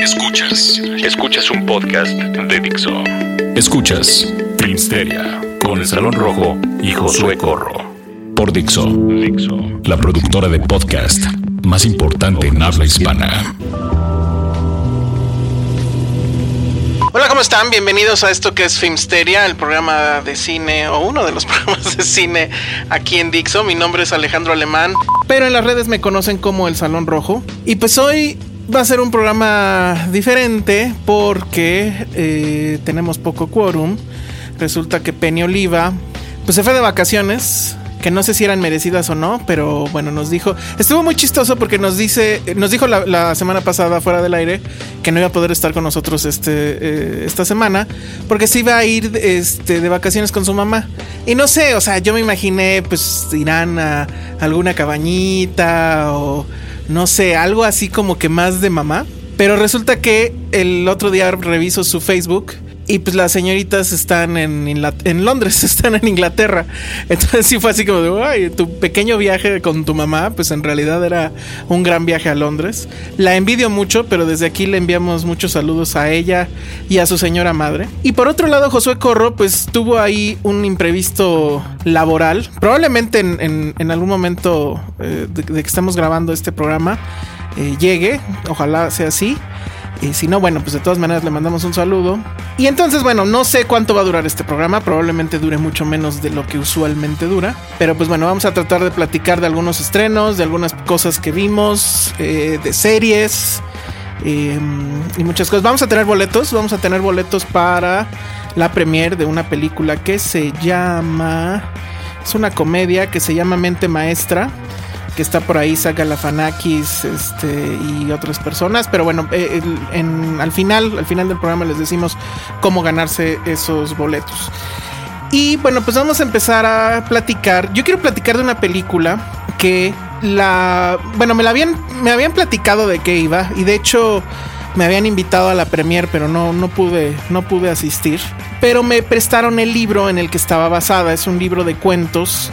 Escuchas, escuchas un podcast de Dixo. Escuchas Filmsteria con el Salón Rojo y Josué Corro. Por Dixo, Dixo, la productora de podcast más importante en habla hispana. Hola, ¿cómo están? Bienvenidos a esto que es Filmsteria, el programa de cine o uno de los programas de cine aquí en Dixo. Mi nombre es Alejandro Alemán, pero en las redes me conocen como el Salón Rojo. Y pues hoy va a ser un programa diferente porque eh, tenemos poco quórum. Resulta que Penny Oliva pues se fue de vacaciones que no sé si eran merecidas o no, pero bueno, nos dijo, estuvo muy chistoso porque nos dice, nos dijo la, semana pasada fuera del aire que no iba a poder estar con nosotros este, eh, esta semana porque se iba a ir este, de vacaciones con su mamá. Y no sé, o sea, yo me imaginé, pues irán a alguna cabañita o no sé, algo así como que más de mamá. Pero resulta que el otro día reviso su Facebook y pues las señoritas están en, en, Londres, están en Inglaterra. Entonces sí fue así como de, ay, tu pequeño viaje con tu mamá, pues en realidad era un gran viaje a Londres. La envidio mucho, pero desde aquí le enviamos muchos saludos a ella y a su señora madre. Y por otro lado, Josué Corro, pues tuvo ahí un imprevisto laboral. Probablemente en, algún momento eh, de, que estamos grabando este programa eh, llegue, ojalá sea así. Y si no, bueno, pues de todas maneras le mandamos un saludo. Y entonces, bueno, no sé cuánto va a durar este programa. Probablemente dure mucho menos de lo que usualmente dura. Pero pues bueno, vamos a tratar de platicar de algunos estrenos, de algunas cosas que vimos, eh, de series eh, y muchas cosas. Vamos a tener boletos. Vamos a tener boletos para la premiere de una película que se llama... Es una comedia que se llama Mente Maestra que está por ahí, saca la Fanakis este, y otras personas. Pero bueno, eh, al final, al final del programa les decimos cómo ganarse esos boletos. Y bueno, pues vamos a empezar a platicar. Yo quiero platicar de una película que la. Bueno, me la habían. Me habían platicado de qué iba. Y de hecho. Me habían invitado a la premier, pero no, no pude, no pude asistir. Pero me prestaron el libro en el que estaba basada. Es un libro de cuentos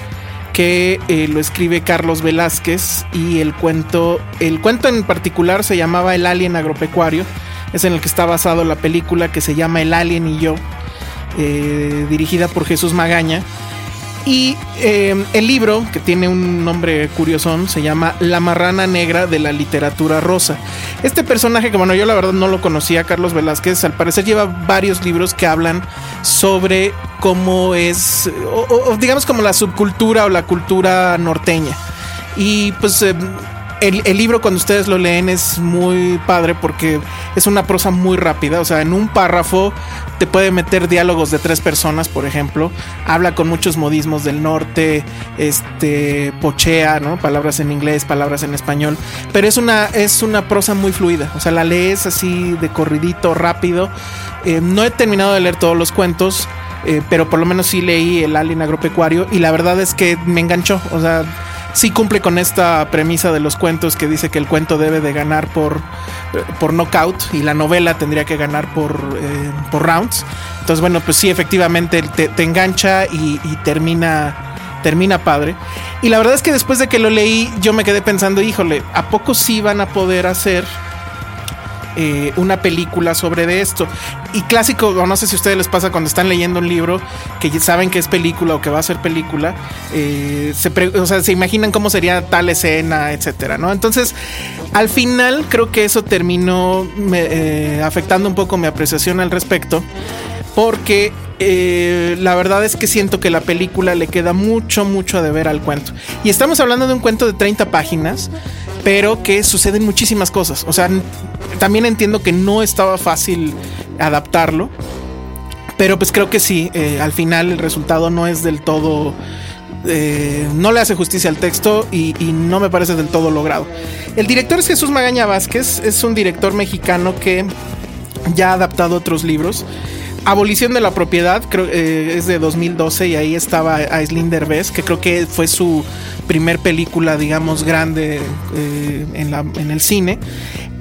que eh, lo escribe Carlos Velázquez y el cuento, el cuento en particular se llamaba El Alien Agropecuario, es en el que está basado la película que se llama El Alien y yo, eh, dirigida por Jesús Magaña. Y em, el libro, que tiene un nombre curioso, se llama La marrana negra de la literatura rosa. Este personaje, que bueno, yo la verdad no lo conocía, Carlos Velázquez, al parecer lleva varios libros que hablan sobre cómo es, o, digamos como la subcultura o la cultura norteña. Y pues em, el, libro cuando ustedes lo leen es muy padre porque es una prosa muy rápida, o sea, en un párrafo te puede meter diálogos de tres personas, por ejemplo, habla con muchos modismos del norte, este pochea, ¿no? Palabras en inglés, palabras en español, pero es una es una prosa muy fluida, o sea, la lees así de corridito, rápido. Eh, no he terminado de leer todos los cuentos, eh, pero por lo menos sí leí el Alien Agropecuario y la verdad es que me enganchó, o sea, sí cumple con esta premisa de los cuentos que dice que el cuento debe de ganar por, eh, por knockout y la novela tendría que ganar por, eh, por rounds. Entonces, bueno, pues sí, efectivamente te, engancha y, termina, termina padre. Y la verdad es que después de que lo leí, yo me quedé pensando, híjole, ¿a poco sí van a poder hacer eh, una película sobre de esto. Y clásico, no sé si a ustedes les pasa cuando están leyendo un libro que saben que es película o que va a ser película, eh, se, o sea, se imaginan cómo sería tal escena, etcétera, ¿no? Entonces, al final creo que eso terminó eh, afectando un poco mi apreciación al respecto, porque la verdad es que siento que la película le queda mucho, mucho a deber al cuento. Y estamos hablando de un cuento de 30 páginas pero que suceden muchísimas cosas. O sea, también entiendo que no estaba fácil adaptarlo, pero pues creo que sí, eh, al final el resultado no es del todo... Eh, no le hace justicia al texto y, no me parece del todo logrado. El director es Jesús Magaña Vázquez, es un director mexicano que ya ha adaptado otros libros. Abolición de la propiedad, creo eh, es de 2012 y ahí estaba Aislinn Derbez, que creo que fue su primer película, digamos, grande eh, en, en el cine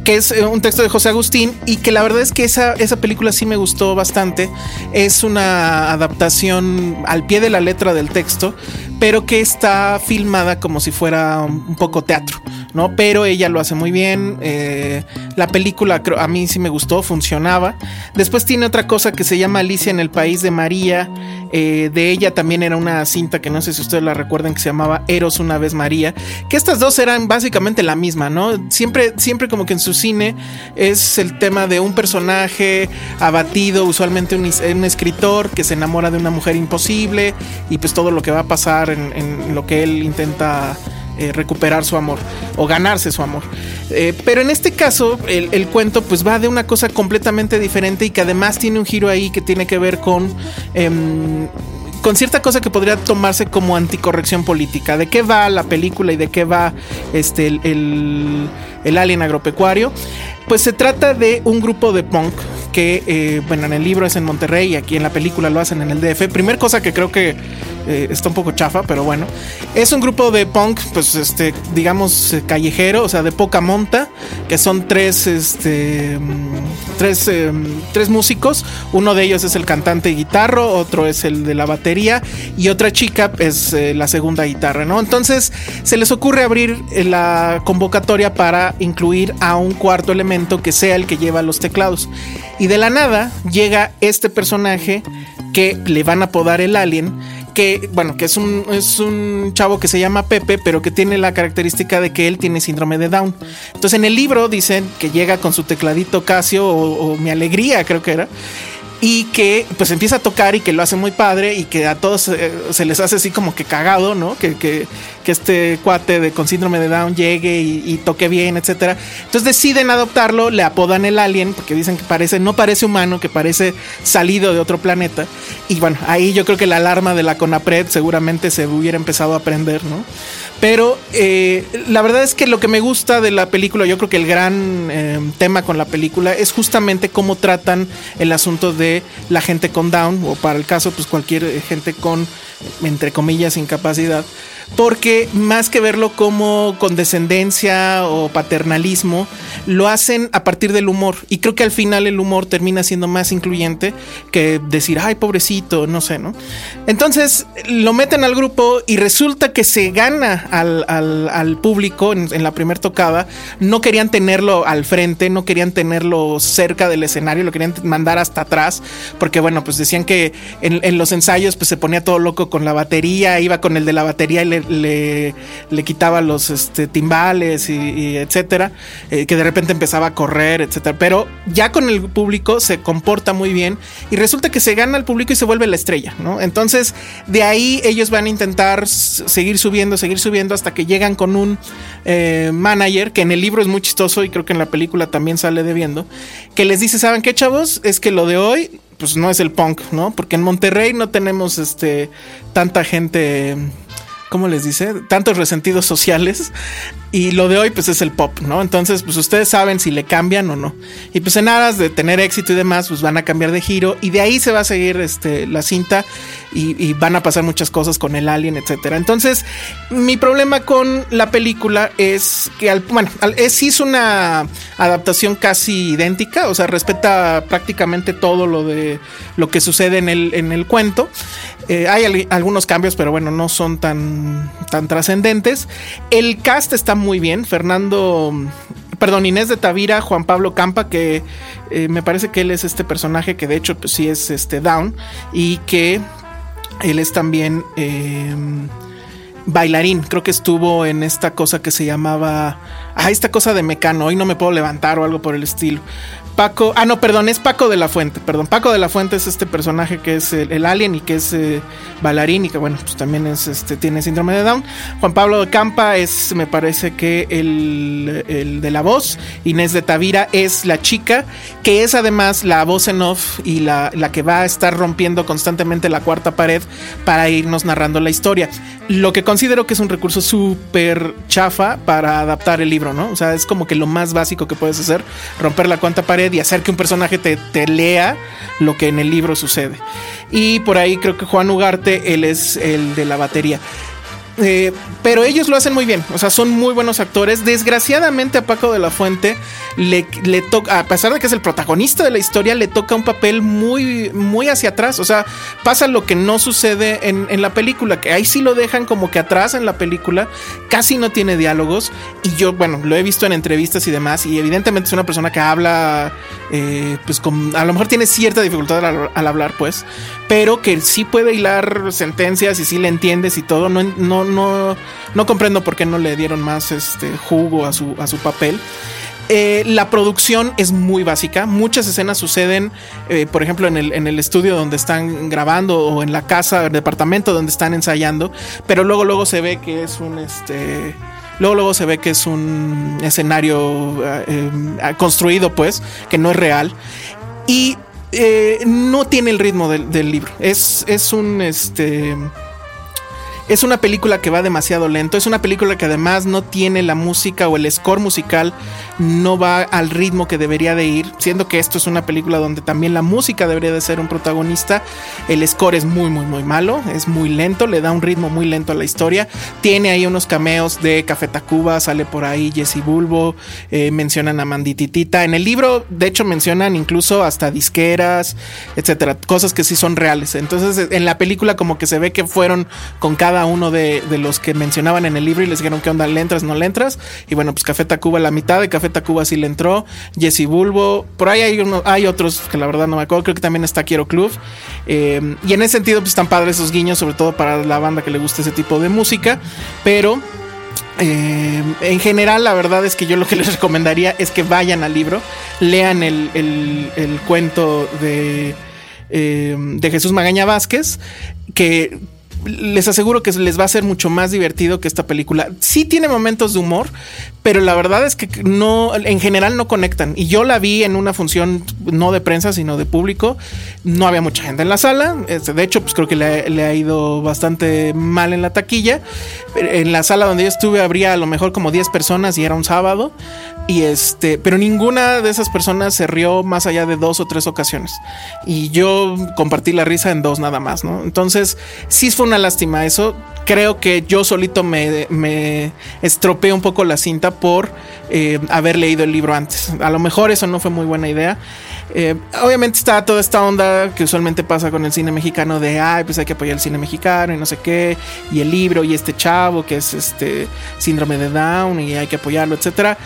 que es eh, un texto de José Agustín y que la verdad es que esa, esa película sí me gustó bastante. Es una adaptación al pie de la letra del texto, pero que está filmada como si fuera un poco teatro, ¿no? Pero ella lo hace muy bien. Eh, la película a mí sí me gustó, funcionaba. Después tiene otra cosa que se llama Alicia en el País de María. Eh, de ella también era una cinta que no sé si ustedes la recuerdan que se llamaba Eros una vez María. Que estas dos eran básicamente la misma, ¿no? Siempre, siempre como que en su cine es el tema de un personaje abatido, usualmente un, escritor que se enamora de una mujer imposible y pues todo lo que va a pasar en, lo que él intenta eh, recuperar su amor o ganarse su amor. Eh, pero en este caso, el, cuento pues va de una cosa completamente diferente y que además tiene un giro ahí que tiene que ver con em, con cierta cosa que podría tomarse como anticorrección política. ¿De qué va la película y de qué va este, el, el, alien agropecuario? Pues se trata de un grupo de punk que, eh, bueno, en el libro es en Monterrey y aquí en la película lo hacen en el DF. Primer cosa que creo que eh, está un poco chafa, pero bueno. Es un grupo de punk, pues, este, digamos, eh, callejero, o sea, de poca monta, que son tres, este, mm, tres, tres músicos. Uno de ellos es el cantante y guitarro, otro es el de la batería y otra chica es la segunda guitarra, ¿no? Entonces se les ocurre abrir la convocatoria para incluir a un cuarto elemento que sea el que lleva los teclados. Y de la nada llega este personaje que le van a apodar el alien. Que, bueno, que es un, es un chavo que se llama Pepe, pero que tiene la característica de que él tiene síndrome de Down. Entonces en el libro dicen que llega con su tecladito Casio o, mi alegría, creo que era y que pues empieza a tocar y que lo hace muy padre y que a todos eh, se les hace así como que cagado, ¿no? Que, que este cuate de, con síndrome de Down llegue y, toque bien, etcétera. Entonces deciden adoptarlo, le apodan el alien porque dicen que parece, no parece humano, que parece salido de otro planeta. Y bueno, ahí yo creo que la alarma de la CONAPRED seguramente se hubiera empezado a prender, ¿no? Pero eh, la verdad es que lo que me gusta de la película, yo creo que el gran eh, tema con la película es justamente cómo tratan el asunto de la gente con Down, o para el caso, pues cualquier eh, gente con, entre comillas, incapacidad porque más que verlo como condescendencia o paternalismo, lo hacen a partir del humor. Y creo que al final el humor termina siendo más incluyente que decir, ay, pobrecito, no sé, ¿no? Entonces lo meten al grupo y resulta que se gana al, público en, la primera tocada. No querían tenerlo al frente, no querían tenerlo cerca del escenario, lo querían mandar hasta atrás, porque bueno, pues decían que en, los ensayos pues se ponía todo loco con la batería, iba con el de la batería y le le, quitaba los este, timbales y, etcétera, eh, que de repente empezaba a correr, etcétera. Pero ya con el público se comporta muy bien y resulta que se gana el público y se vuelve la estrella, ¿no? Entonces, de ahí ellos van a intentar seguir subiendo, seguir subiendo hasta que llegan con un eh, manager que en el libro es muy chistoso y creo que en la película también sale debiendo, que les dice, ¿saben qué, chavos? Es que lo de hoy pues no es el punk, ¿no? Porque en Monterrey no tenemos este tanta gente ¿cómo les dice? Tantos resentidos sociales. Y lo de hoy, pues es el pop, ¿no? Entonces, pues ustedes saben si le cambian o no. Y pues en aras de tener éxito y demás, pues van a cambiar de giro. Y de ahí se va a seguir este, la cinta. Y, van a pasar muchas cosas con el alien, etcétera. Entonces, mi problema con la película es que, al, bueno, es, es una adaptación casi idéntica. O sea, respeta prácticamente todo lo de lo que sucede en el, en el cuento. Eh, hay algunos cambios, pero bueno, no son tan, tan trascendentes. El cast está muy bien. Fernando perdón, Inés de Tavira, Juan Pablo Campa, que eh, me parece que él es este personaje que de hecho pues, sí es este Down y que él es también eh, bailarín. Creo que estuvo en esta cosa que se llamaba. Ah, esta cosa de mecano. Hoy no me puedo levantar o algo por el estilo. Paco, ah, no, perdón, es Paco de la Fuente, perdón. Paco de la Fuente es este personaje que es el, alien y que es eh, bailarín y que, bueno, pues también es, este, tiene síndrome de Down. Juan Pablo de Campa es, me parece que el, el, de la voz. Inés de Tavira es la chica, que es además la voz en off y la, la que va a estar rompiendo constantemente la cuarta pared para irnos narrando la historia. Lo que considero que es un recurso súper chafa para adaptar el libro, ¿no? O sea, es como que lo más básico que puedes hacer, romper la cuarta pared y hacer que un personaje te, lea lo que en el libro sucede. Y por ahí creo que Juan Ugarte, él es el de la batería. Eh, pero ellos lo hacen muy bien, o sea, son muy buenos actores. Desgraciadamente a Paco de la Fuente le, toca, a pesar de que es el protagonista de la historia, le toca un papel muy, muy hacia atrás. O sea, pasa lo que no sucede en, en, la película, que ahí sí lo dejan como que atrás en la película, casi no tiene diálogos. Y yo, bueno, lo he visto en entrevistas y demás, y evidentemente es una persona que habla, eh, pues con, a lo mejor tiene cierta dificultad al, al, hablar, pues, pero que sí puede hilar sentencias y sí le entiendes y todo. No, no no, no comprendo por qué no le dieron más este, jugo a su, a su papel. Eh, la producción es muy básica. Muchas escenas suceden, eh, por ejemplo, en el, estudio donde están grabando o en la casa, el departamento donde están ensayando. Pero luego, luego se ve que es un este. Luego, luego se ve que es un escenario eh, construido, pues, que no es real. Y no tiene el ritmo del, del libro. Es, es un este es una película que va demasiado lento, es una película que además no tiene la música o el score musical no va al ritmo que debería de ir, siendo que esto es una película donde también la música debería de ser un protagonista, el score es muy muy muy malo, es muy lento, le da un ritmo muy lento a la historia, tiene ahí unos cameos de Café Tacuba, sale por ahí Jesse Bulbo, eh, mencionan a Mandititita, en el libro de hecho mencionan incluso hasta disqueras, etcétera, cosas que sí son reales, entonces en la película como que se ve que fueron con cada uno de, los que mencionaban en el libro y les dijeron qué onda, le entras, no le entras. Y bueno, pues Café Tacuba la mitad de Café Tacuba sí le entró. Jesse Bulbo, por ahí hay, hay otros que la verdad no me acuerdo, creo que también está Quiero Club. Eh, y en ese sentido, pues están padres esos guiños, sobre todo para la banda que le gusta ese tipo de música. Pero eh, en general, la verdad es que yo lo que les recomendaría es que vayan al libro, lean el, el, el cuento de, eh, de Jesús Magaña Vázquez, que les aseguro que les va a ser mucho más divertido que esta película. Sí tiene momentos de humor, pero la verdad es que no, en general no conectan. Y yo la vi en una función no de prensa, sino de público. No había mucha gente en la sala. Este, de hecho, pues creo que le, le ha ido bastante mal en la taquilla. En la sala donde yo estuve habría a lo mejor como 10 personas y era un sábado. Y este, pero ninguna de esas personas se rió más allá de dos o tres ocasiones. Y yo compartí la risa en dos nada más, ¿no? Entonces, sí fue una lástima eso. Creo que yo solito me, me estropeé un poco la cinta por eh, haber leído el libro antes. A lo mejor eso no fue muy buena idea. Eh, obviamente está toda esta onda que usualmente pasa con el cine mexicano de, ay, pues hay que apoyar el cine mexicano y no sé qué, y el libro y este chavo que es este síndrome de Down y hay que apoyarlo, etcétera.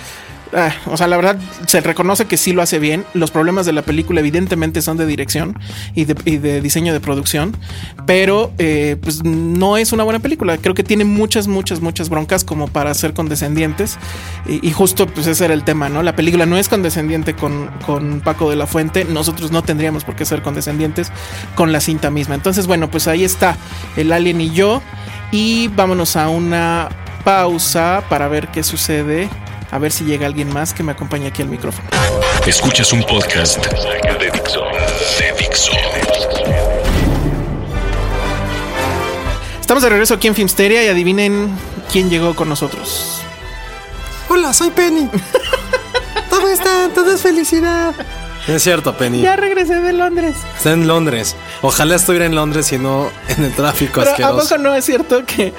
Ah, o sea, la verdad se reconoce que sí lo hace bien. Los problemas de la película evidentemente son de dirección y de, diseño de producción, pero eh, pues no es una buena película. Creo que tiene muchas, muchas, muchas broncas como para ser condescendientes y, y justo pues ese era el tema, ¿no? La película no es condescendiente con, con Paco de la Fuente, nosotros no tendríamos por qué ser condescendientes con la cinta misma. Entonces, bueno, pues ahí está el alien y yo y vámonos a una pausa para ver qué sucede a ver si llega alguien más que me acompañe aquí al micrófono. Escuchas un podcast de Dixo. De Dixo. Estamos de regreso aquí en Filmsteria y adivinen quién llegó con nosotros. Hola, soy Penny. ¿Cómo están? Todo es felicidad. Es cierto, Penny. Ya regresé de Londres. Está en Londres. Ojalá estuviera en Londres y no en el tráfico Pero ¿a asqueroso. poco no es cierto que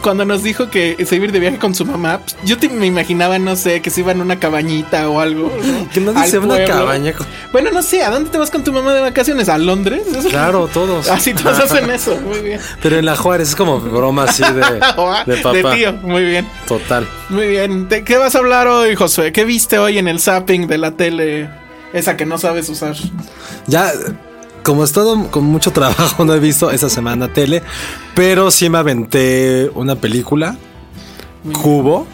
cuando nos dijo que se iba a ir de viaje con su mamá, pues, yo te, me imaginaba, no sé, que se iba en una cabañita o algo. Que no dice una cabaña con- Bueno, no sé, ¿a dónde te vas con tu mamá de vacaciones? ¿A Londres? Eso- Claro, todos. Así todos hacen eso, muy bien. Pero en la Juárez es como broma así de, de papá. De tío, muy bien. Total. Muy bien. ¿De qué vas a hablar hoy, Josué? ¿Qué viste hoy en el zapping de la tele? Esa que no sabes usar. Ya, como he estado con mucho trabajo, no he visto esa semana tele, pero sí me aventé una película, Cubo.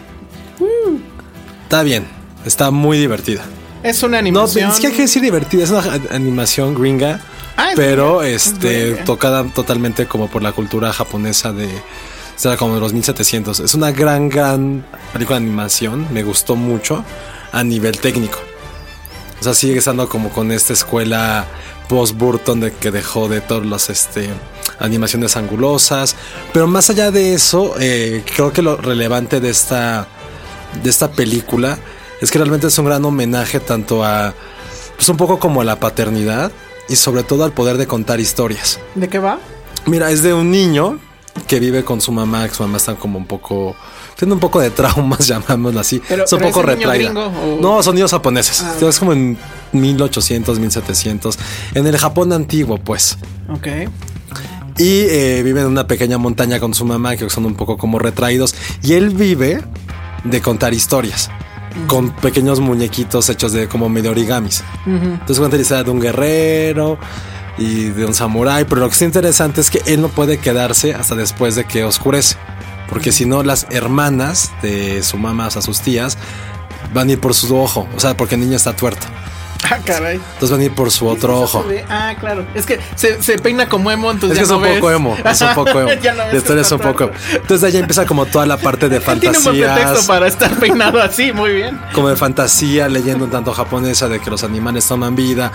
Está bien, está muy divertida. Es una No, animación. es que hay que decir divertida, es una animación gringa, Ah, es pero gringa, este tocada totalmente como por la cultura japonesa de o sea, como de los 1700. Es una gran, gran película de animación, me gustó mucho a nivel técnico. O sea, sigue estando como con esta escuela post Burton de que dejó de todas las este, animaciones angulosas. Pero más allá de eso, eh, creo que lo relevante de esta, de esta película es que realmente es un gran homenaje tanto a, pues un poco como a la paternidad y sobre todo al poder de contar historias. ¿De qué va? Mira, es de un niño que vive con su mamá, que su mamá está como un poco. Tiene un poco de traumas, llamámoslo así. Pero- es un poco ¿es un niño retraída. gringo No, son niños japoneses. Ah, Es como en 1800, 1700. En el Japón antiguo, pues. Ok. Y eh, vive en una pequeña montaña con su mamá, que son un poco como retraídos. Y él vive de contar historias. Con pequeños muñequitos hechos de como medio origamis. Entonces cuenta la historia de un guerrero y de un samurái. Pero lo que es interesante es que él no puede quedarse hasta después de que oscurece. Porque si no, las hermanas de su mamá, o sea, sus tías, van a ir por su ojo. O sea, porque el niño está tuerto. Ah, caray. Entonces van a ir por su otro ojo. Ah, claro. Es que se, se peina como emo, Es entonces que es ya un no ves. poco emo, es un poco emo. Ya no ves La historia que es un poco. Entonces de ahí empieza como toda la parte de Él tiene un buen pretexto para estar peinado así, muy bien. Como de fantasía, leyendo un tanto japonesa de que los animales toman vida.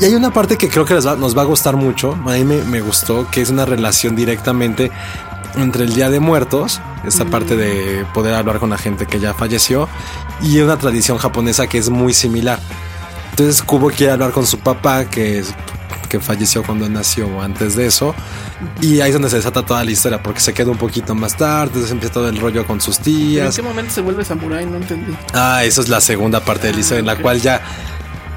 Y hay una parte que creo que les va- nos va a gustar mucho. A mí me, me gustó, que es una relación directamente entre el Día de Muertos, esta parte de poder hablar con la gente que ya falleció, y una tradición japonesa que es muy similar. Entonces Kubo quiere hablar con su papá, que, que falleció cuando nació o antes de eso. Y ahí es donde se desata toda la historia, porque se queda un poquito más tarde, entonces empieza todo el rollo con sus ¿Pero ¿En tías. qué momento se vuelve samurái? No entendí. Ah, eso es la segunda parte de la historia, en la cual ya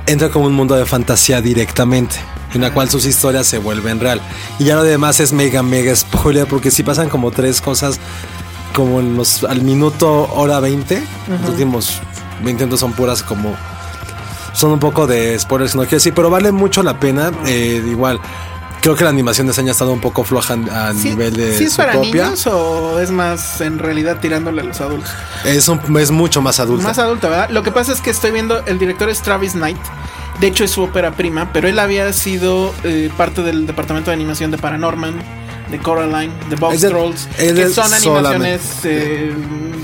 entra como un mundo de fantasía directamente, en la cual sus historias se vuelven real. Y ya lo demás es mega, mega spoiler, porque si pasan como tres cosas, como en los, al minuto hora 20, los últimos 20 minutos son puras como... Son un poco de spoilers, no quiero decir, pero vale mucho la pena. eh, igual, creo que la animación de ese año ha estado un poco floja a ¿Sí, nivel de ¿sí es para niños o es más en realidad tirándole a los adultos? Es, un- es mucho más adulta. Más adulta, ¿verdad? Lo que pasa es que estoy viendo, el director es Travis Knight. De hecho, es su ópera prima, pero él había sido eh, parte del departamento de animación de Paranorman, de Coraline, de Box Trolls, que son animaciones, eh,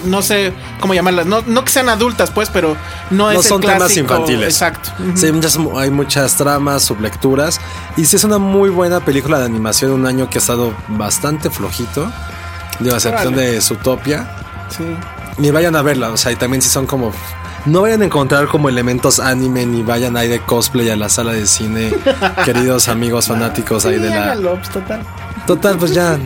no sé cómo llamarlas, no, no que sean adultas, pues, pero no, No es el son temas clásico- infantiles. Exacto. Sí, hay muchas, hay muchas tramas, sublecturas. Y sí es una muy buena película de animación. Un año que ha estado bastante flojito. De excepción Órale. de Zootopia. Sí. Ni vayan a verla. O sea, y también si son como. No vayan a encontrar como elementos anime. Ni vayan ahí de cosplay a la sala de cine. queridos amigos fanáticos ahí de la. pues, total. Total, pues ya.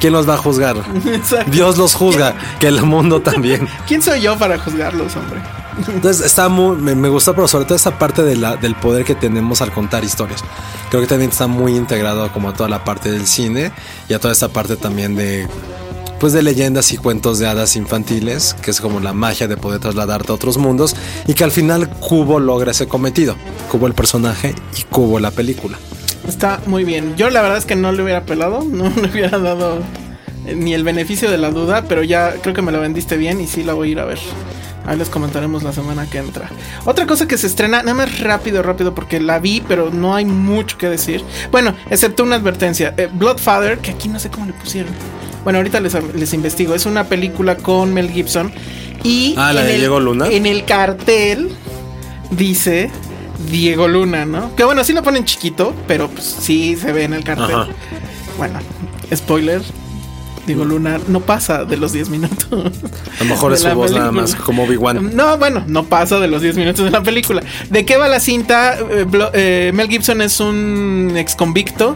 ¿Quién los va a juzgar? Exacto. Dios los juzga. Que el mundo también. ¿Quién soy yo para juzgarlos, hombre? Entonces está muy, me, me gustó, pero sobre todo esta parte de la, del poder que tenemos al contar historias. Creo que también está muy integrado como a toda la parte del cine y a toda esta parte también de pues de leyendas y cuentos de hadas infantiles, que es como la magia de poder trasladarte a otros mundos y que al final Cubo logra ese cometido. Cubo el personaje y Cubo la película. Está muy bien. Yo la verdad es que no le hubiera pelado, no le hubiera dado eh, ni el beneficio de la duda, pero ya creo que me lo vendiste bien y sí la voy a ir a ver. Ahí les comentaremos la semana que entra. Otra cosa que se estrena, nada más rápido, rápido, porque la vi, pero no hay mucho que decir. Bueno, excepto una advertencia. Eh, Bloodfather, que aquí no sé cómo le pusieron. Bueno, ahorita les, les investigo. Es una película con Mel Gibson. Y Ah, ¿la de el- Diego Luna? En el cartel dice Diego Luna, ¿no? Que bueno, sí lo ponen chiquito, pero pues sí se ve en el cartel. Ajá. Bueno, spoiler. digo Luna, no pasa de los 10 minutos. A lo mejor es su voz nada más como Obi-Wan. No, bueno, no pasa de los 10 minutos de la película. ¿De qué va la cinta? Eh, eh, Mel Gibson es un ex convicto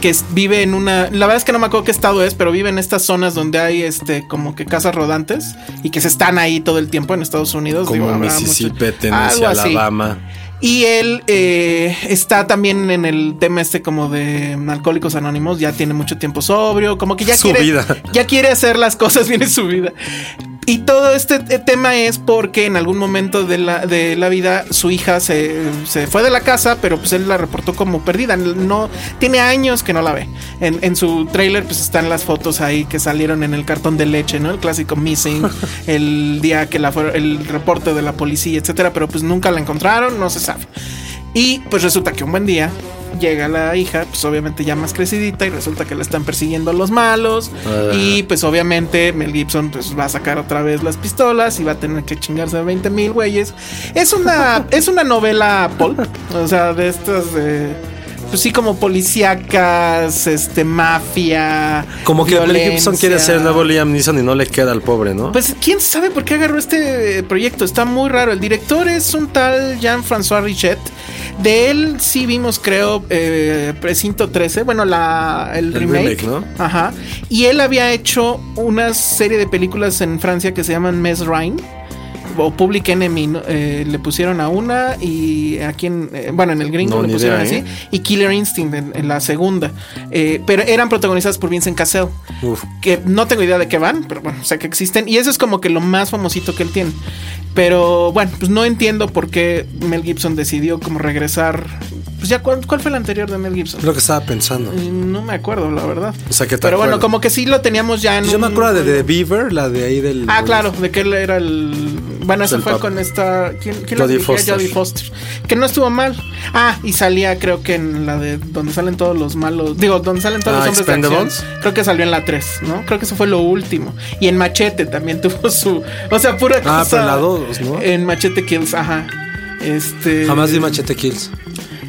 que vive en una. La verdad es que no me acuerdo qué estado es, pero vive en estas zonas donde hay este como que casas rodantes y que se están ahí todo el tiempo en Estados Unidos. Como Digo, Mississippi, mucho- Tennessee. Alabama. Y él eh, está también en el tema este como de alcohólicos anónimos, ya tiene mucho tiempo sobrio, como que ya Su quiere vida. ya quiere hacer las cosas bien en su vida. Y todo este tema es porque en algún momento de la, de la vida su hija se, se fue de la casa, pero pues él la reportó como perdida. No, tiene años que no la ve. En, en su trailer pues están las fotos ahí que salieron en el cartón de leche, ¿no? El clásico missing, el día que la fue, el reporte de la policía, etcétera, pero pues nunca la encontraron, no se sabe. Y pues resulta que un buen día llega la hija, pues obviamente ya más crecidita y resulta que la están persiguiendo los malos Ah. y pues obviamente Mel Gibson pues va a sacar otra vez las pistolas y va a tener que chingarse a 20 mil güeyes. Es una es una novela pulp, o sea, de estas de pues sí como policíacas, este mafia, Como que Mel Gibson quiere ser nuevo Liam Neeson y no le queda al pobre, ¿no? Pues quién sabe por qué agarró este eh, proyecto. Está muy raro. El director es un tal Jean-François Richet. De él sí vimos, creo, eh, Precinto 13. Bueno, la, el, El remake. remake, ¿no? Ajá. Y él había hecho una serie de películas en Francia que se llaman Mes Rhin o Public Enemy ¿no? Eh, le pusieron a una y aquí en eh, bueno en el gringo No, le pusieron idea, así ¿eh? y Killer Instinct en, en la segunda Eh, pero eran protagonizadas por Vincent Cassel Uf. que no tengo idea de qué van, pero bueno, sé que existen. Y eso es como que lo más famosito que él tiene. Pero bueno, pues no entiendo por qué Mel Gibson decidió como regresar. Pues ya, ¿cuál, cuál fue el anterior de Mel Gibson? Lo que estaba pensando. Eh, No me acuerdo, la verdad. O sea, que te Pero bueno, como que sí lo teníamos ya en. Yo me acuerdo de The Beaver, la de ahí del. Ah, claro, de que él era el. Bueno, eso fue pap- con esta. ¿Quién, quién Jodie? Foster. Jodie Foster. Que no estuvo mal. Ah, y salía, creo que en la de donde salen todos los malos. Digo, donde salen todos Ah, los hombres de acción. Creo que salió en la 3, ¿no? Creo que eso fue lo último. Y en Machete también tuvo su. O sea, pura cosa. Ah, pero en la dos, ¿no? En Machete Kills, ajá. Este. Jamás vi Machete Kills.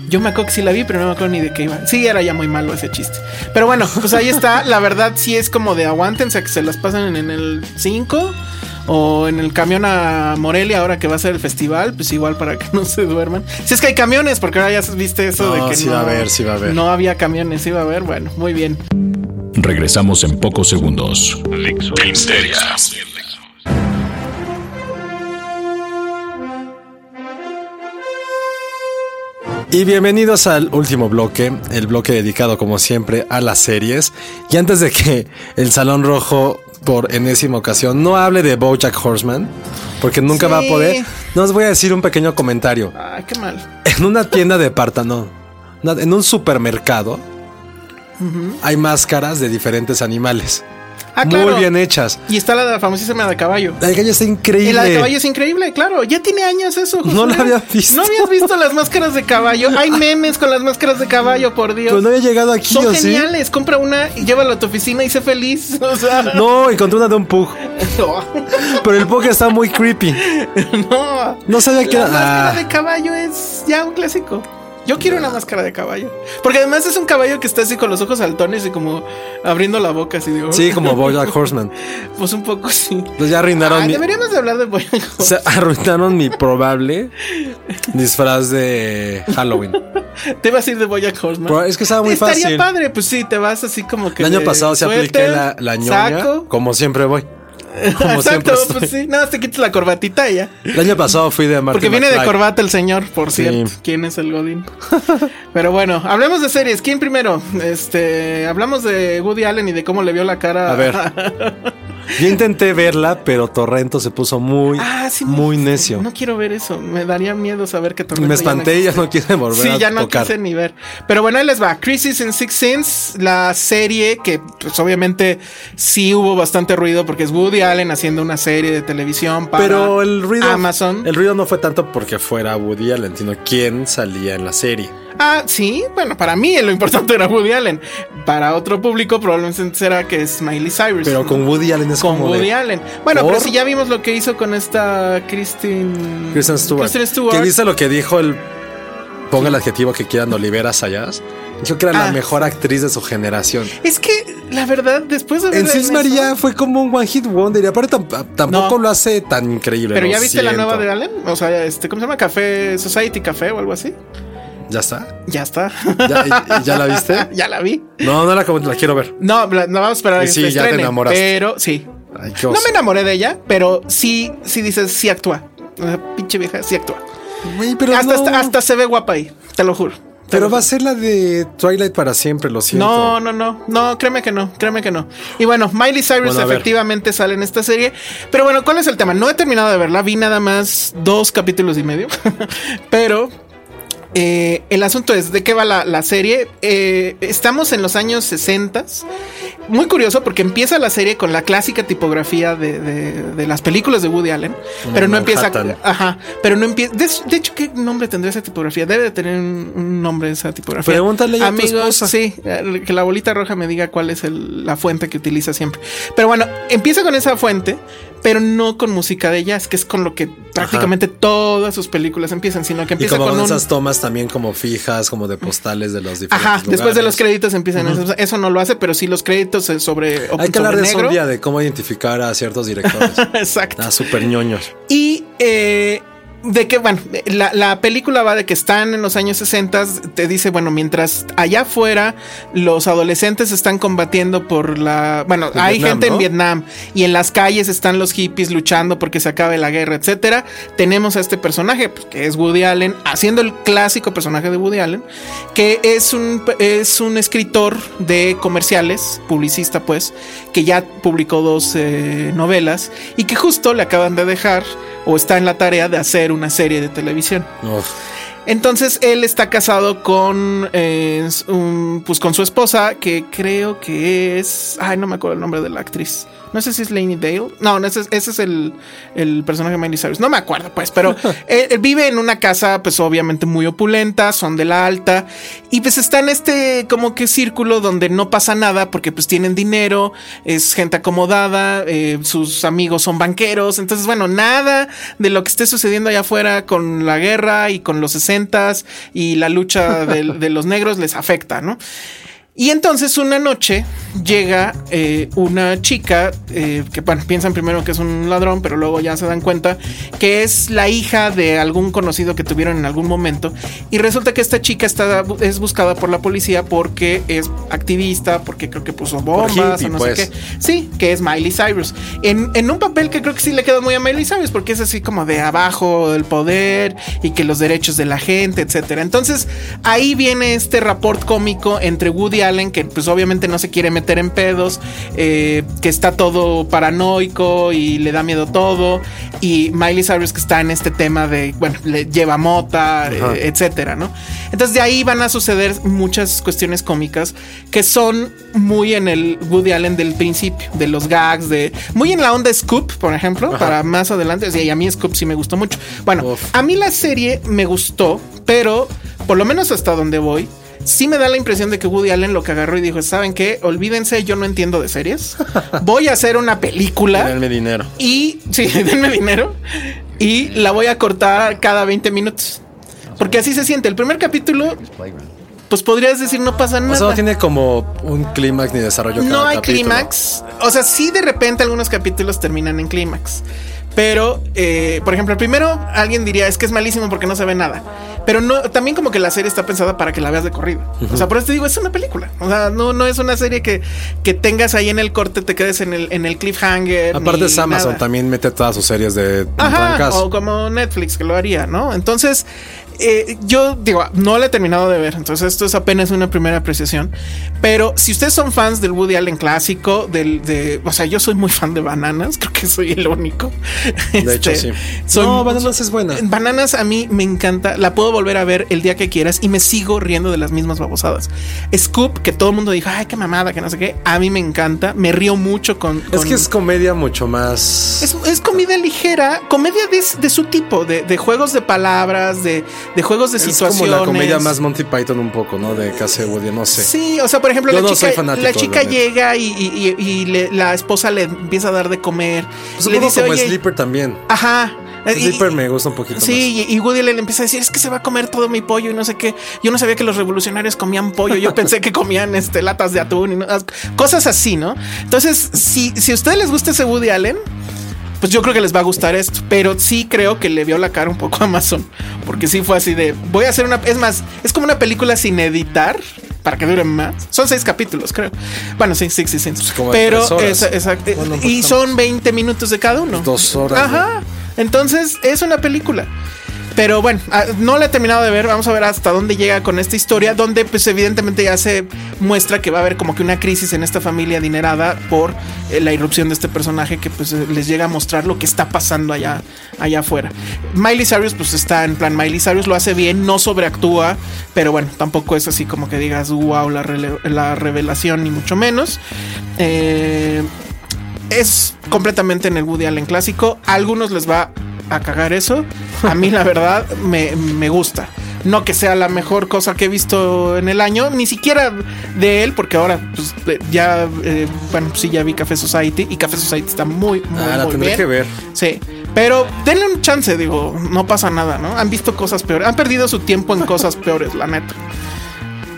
Yo me acuerdo que sí la vi, pero no me acuerdo ni de qué iba. Sí, era ya muy malo ese chiste. Pero bueno, pues ahí está. La verdad, sí es como de aguántense a que se las pasen en, el 5 o en el camión a Morelia ahora que va a ser el festival. Pues igual para que no se duerman. Si es que hay camiones, porque ahora ya viste eso No, de que sí no, va a haber, sí va a haber. no había camiones, sí va a haber. Bueno, muy bien. Regresamos en pocos segundos. Filmsteria. Y bienvenidos al último bloque, el bloque dedicado como siempre a las series. Y antes de que el Salón Rojo por enésima ocasión no hable de BoJack Horseman, porque nunca Sí. va a poder, no os voy a decir un pequeño comentario. Ay, qué mal. En una tienda de no, en un supermercado hay máscaras de diferentes animales. Ah, muy claro. bien hechas. Y está la famosísima de caballo. La de gallo está increíble. Y la de caballo es increíble, claro. Ya tiene años eso. No la había visto. ¿No habías visto las máscaras de caballo? Hay memes con las máscaras de caballo, por Dios. Pues no había llegado aquí, Son geniales. Compra una y llévala a tu oficina y sé feliz. O sea, No, encontré una de un pug. Pero el pug está muy creepy. no. No sabía que La era. máscara Ah. de caballo es ya un clásico. Yo quiero una máscara de caballo. Porque además es un caballo que está así con los ojos saltones y como abriendo la boca así digo. Sí, como Bojack Horseman. Pues un poco sí. Pues ya arruinaron Ah, mi. deberíamos de hablar de Boyack o sea, arruinaron mi probable disfraz de Halloween. Te vas a ir de Boyack Horseman. Pero es que estaba muy Estaría fácil. padre, pues sí, te vas así como que. El año pasado se apliqué la, la ñoña. Saco. Como siempre voy. Como Exacto, pues sí. Nada, más te quitas la corbatita y ya. El año pasado fui de Martin Porque viene de corbata el señor, por Sí. cierto. ¿Quién es el Godín? Pero bueno, hablemos de series. ¿Quién primero? Este, hablamos de Woody Allen y de cómo le vio la cara. A ver. Yo intenté verla, pero Torrento se puso muy, Ah, sí. muy necio. No quiero ver eso. Me daría miedo saber que Tormenta me espanté y ya no quise volver Sí, a ya no tocar. quise ni ver. Pero bueno, ahí les va. Crisis in Six Sense, la serie que pues obviamente sí hubo bastante ruido porque es Woody Allen haciendo una serie de televisión para Pero el ruido. Amazon. El ruido no fue tanto porque fuera Woody Allen, sino quién salía en la serie. Ah, sí, bueno, para mí lo importante era Woody Allen. Para otro público probablemente será que es Miley Cyrus. Pero con Woody Allen es con como Woody de- Allen. Bueno, ¿Por? pero si ya vimos lo que hizo con esta Kristen Kristen Stewart. Kristen Stewart. Que dice lo que dijo el. Ponga el adjetivo que quieran, Olivera Sayas. Creo que era Ah. la mejor actriz de su generación. Es que, la verdad, después de En Cis María fue como un one hit wonder y aparte tam- tampoco No. lo hace tan increíble. Pero ya viste la nueva de Allen? O sea, este, ¿cómo se llama? Café Society Café o algo así. ¿Ya está? Ya está. ¿Ya, ya la viste? ya la vi. No, no la, la quiero ver. No, la- no vamos a esperar a que sí, se ya te enamoraste. Pero sí. Ay, No me enamoré de ella, pero sí, sí dices, sí actúa. Sea, pinche vieja, sí actúa. Pero hasta, no. hasta, hasta se ve guapa ahí, te lo juro. Te Pero lo va a ser la de Twilight para siempre, lo siento. No, no, no, no, créeme que no, créeme que no. Y bueno, Miley Cyrus Bueno, efectivamente sale en esta serie. Pero bueno, ¿cuál es el tema? No he terminado de verla, vi nada más dos capítulos y medio. pero eh, el asunto es, ¿de qué va la, la serie? Eh, estamos en los años 60. Muy curioso porque empieza la serie con la clásica tipografía de, de- de las películas de Woody Allen, pero no empieza... Ajá, pero no empieza... De, de hecho, ¿qué nombre tendría esa tipografía? Debe de tener un, un nombre esa tipografía. Pregúntale a tu Amigos, esposa. sí, que la bolita roja me diga cuál es el- la fuente que utiliza siempre. Pero bueno, empieza con esa fuente, pero no con música de jazz, que es con lo que prácticamente todas sus películas empiezan, sino que Y empieza como con un... esas tomas también como fijas, como de postales de los diferentes Ajá, después de los créditos empiezan eso. Eso no lo hace, pero sí los créditos eh, sobre, Hay que hablar de eso un día, de cómo identificar a ciertos directores. Exacto. ah, súper ñoños. Y eh, de que, bueno, la, la película va de que están en los años 60, te dice, bueno, mientras allá afuera los adolescentes están combatiendo por la, bueno, En hay Vietnam, gente en. Vietnam y en las calles están los hippies luchando porque se acabe la guerra, etcétera. Tenemos a este personaje pues, que es Woody Allen, haciendo el clásico personaje de Woody Allen, que es un, es un escritor de comerciales, publicista pues, que ya publicó dos eh, novelas y que justo le acaban de dejar o está en la tarea de hacer una serie de televisión. Uf. Entonces él está casado con, eh, un- pues con su esposa, que creo que es, ay, no me acuerdo el nombre de la actriz. No sé si es Lainey Dale. No, no, ese, es- ese es el, el personaje de Miley Cyrus. No me acuerdo, pues, pero él, él vive en una casa, pues obviamente muy opulenta, son de la alta, y pues está en este como que círculo donde no pasa nada porque pues tienen dinero, es gente acomodada, eh, sus amigos son banqueros, entonces bueno, nada de lo que esté sucediendo allá afuera con la guerra y con los 60s y la lucha de, de los negros les afecta, ¿no? Y entonces una noche llega eh, una chica eh, que, bueno, piensan primero que es un ladrón, pero luego ya se dan cuenta que es la hija de algún conocido que tuvieron en algún momento. Y resulta que esta chica está, es buscada por la policía porque es activista, porque creo que puso bombas hippie, o no pues. sé qué. Sí, que es Miley Cyrus. En, en un papel que creo que sí le queda muy a Miley Cyrus, porque es así como de abajo del poder y que los derechos de la gente, etcétera. Entonces, ahí viene este rapport cómico entre Woody Allen, que pues obviamente no se quiere meter en pedos, eh, que está todo paranoico y le da miedo todo, y Miley Cyrus que está en este tema de, bueno, le lleva mota, eh, etcétera, ¿no? Entonces, de ahí van a suceder muchas cuestiones cómicas que son muy en el Woody Allen del principio, de los gags, de muy en la onda Scoop, por ejemplo, para más adelante. Sí, y a mí Scoop sí me gustó mucho. Bueno, Uf. a mí la serie me gustó, pero por lo menos hasta donde voy. Sí me da la impresión de que Woody Allen lo que agarró y dijo, ¿saben qué? Olvídense, yo no entiendo de series. Voy a hacer una película Denme dinero. y, sí, denme dinero y la voy a cortar cada 20 minutos. Porque así se siente. El primer capítulo, pues podrías decir no pasa O nada. sea, no tiene como un clímax ni desarrollo. No cada hay clímax. O sea, sí de repente algunos capítulos terminan en clímax. Pero, eh, por ejemplo, el primero alguien diría es que es malísimo porque no se ve nada. Pero no, también como que la serie está pensada para que la veas de corrido. O sea, por eso te digo, es una película. O sea, no, no es una serie que, que tengas ahí en el corte, te quedes en el, en el cliffhanger. Aparte es Amazon, nada. también mete todas sus series de Ajá, o como Netflix que lo haría, ¿no? Entonces, eh, yo digo, no la he terminado de ver, entonces esto es apenas una primera apreciación. Pero si ustedes son fans del Woody Allen clásico, del, de, o sea, yo soy muy fan de Bananas, creo que soy el único. De hecho, Este, sí. no, Bananas es buena. Bananas a mí me encanta, la puedo volver a ver el día que quieras y me sigo riendo de las mismas babosadas. Scoop, que todo el mundo dijo, ay, qué mamada, que no sé qué, a mí me encanta, me río mucho con... Es que es comedia mucho más. es, es comedia ligera, comedia de, de su tipo, de, de juegos de palabras, de, de juegos de Es situaciones. como la comedia más Monty Python un poco, ¿no? De casi Woody, no sé. Sí, o sea, por ejemplo, Yo la no chica, fanático, la chica llega y, y- y- y le- la esposa le empieza a dar de comer. Pues le un poco dice, como oye, Sleeper también. Ajá. Dipper me gusta un poquito Sí, y y Woody Allen empieza a decir, es que se va a comer todo mi pollo y no sé qué. Yo no sabía que los revolucionarios comían pollo, yo pensé que comían este, latas de atún y no- cosas así, ¿no? Entonces, si, si a ustedes les gusta ese Woody Allen, pues yo creo que les va a gustar esto, pero sí creo que le vio la cara un poco a Amazon, porque sí fue así de, voy a hacer una, es más, es como una película sin editar. Para que dure más. Son seis capítulos, creo. Bueno, sí, sí, sí, sí. como de Pero, esa- exacto. Bueno, y son 20 minutos de cada uno. Dos horas, Ajá. Entonces, es una película. Pero bueno, ah, no la he terminado de ver. Vamos a ver hasta dónde llega con esta historia, donde pues evidentemente ya se muestra que va a haber como que una crisis en esta familia adinerada por eh, la irrupción de este personaje que pues eh, les llega a mostrar lo que está pasando allá, allá afuera. Miley Cyrus pues está en plan, Miley Cyrus lo hace bien, no sobreactúa, pero bueno, tampoco es así como que digas, wow, la, revelación ni mucho menos. Eh, es completamente en el Woody Allen clásico. A algunos les va a cagar eso. A mí, la verdad, me, me gusta. No que sea la mejor cosa que he visto en el año, ni siquiera de él, porque ahora pues, ya, eh, bueno, sí, ya vi Café Society y Café Society está muy, muy, Ah, la muy bien. que ver. Sí, pero denle un chance, digo, no pasa nada, ¿no? Han visto cosas peores, han perdido su tiempo en cosas peores, la neta.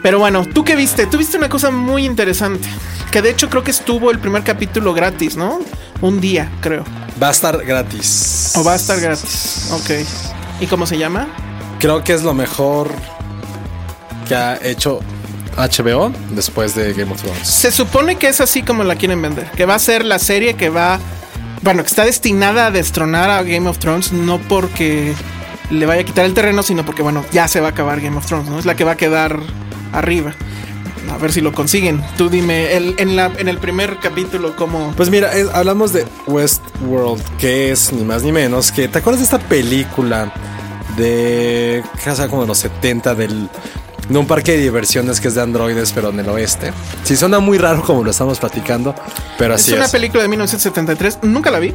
Pero bueno, ¿tú qué viste? Tú viste una cosa muy interesante, que de hecho creo que estuvo el primer capítulo gratis, ¿no? Un día, creo. Va a estar gratis. O va a estar gratis. Ok. ¿Y cómo se llama? Creo que es lo mejor que ha hecho HBO después de Game of Thrones. Se supone que es así como la quieren vender, que va a ser la serie que va, bueno, que está destinada a destronar a Game of Thrones, no porque le vaya a quitar el terreno, sino porque, bueno, ya se va a acabar Game of Thrones, ¿no? Es la que va a quedar arriba. A ver si lo consiguen. Tú dime, el- en, la, en el primer capítulo, ¿cómo? Pues mira, es- hablamos de Westworld, que es ni más ni menos que. ¿Te acuerdas de esta película de. sea como de los 70 del. de un parque de diversiones que es de androides, pero en el oeste? Sí, suena muy raro como lo estamos platicando, pero es así una es. película de 1973, nunca la vi.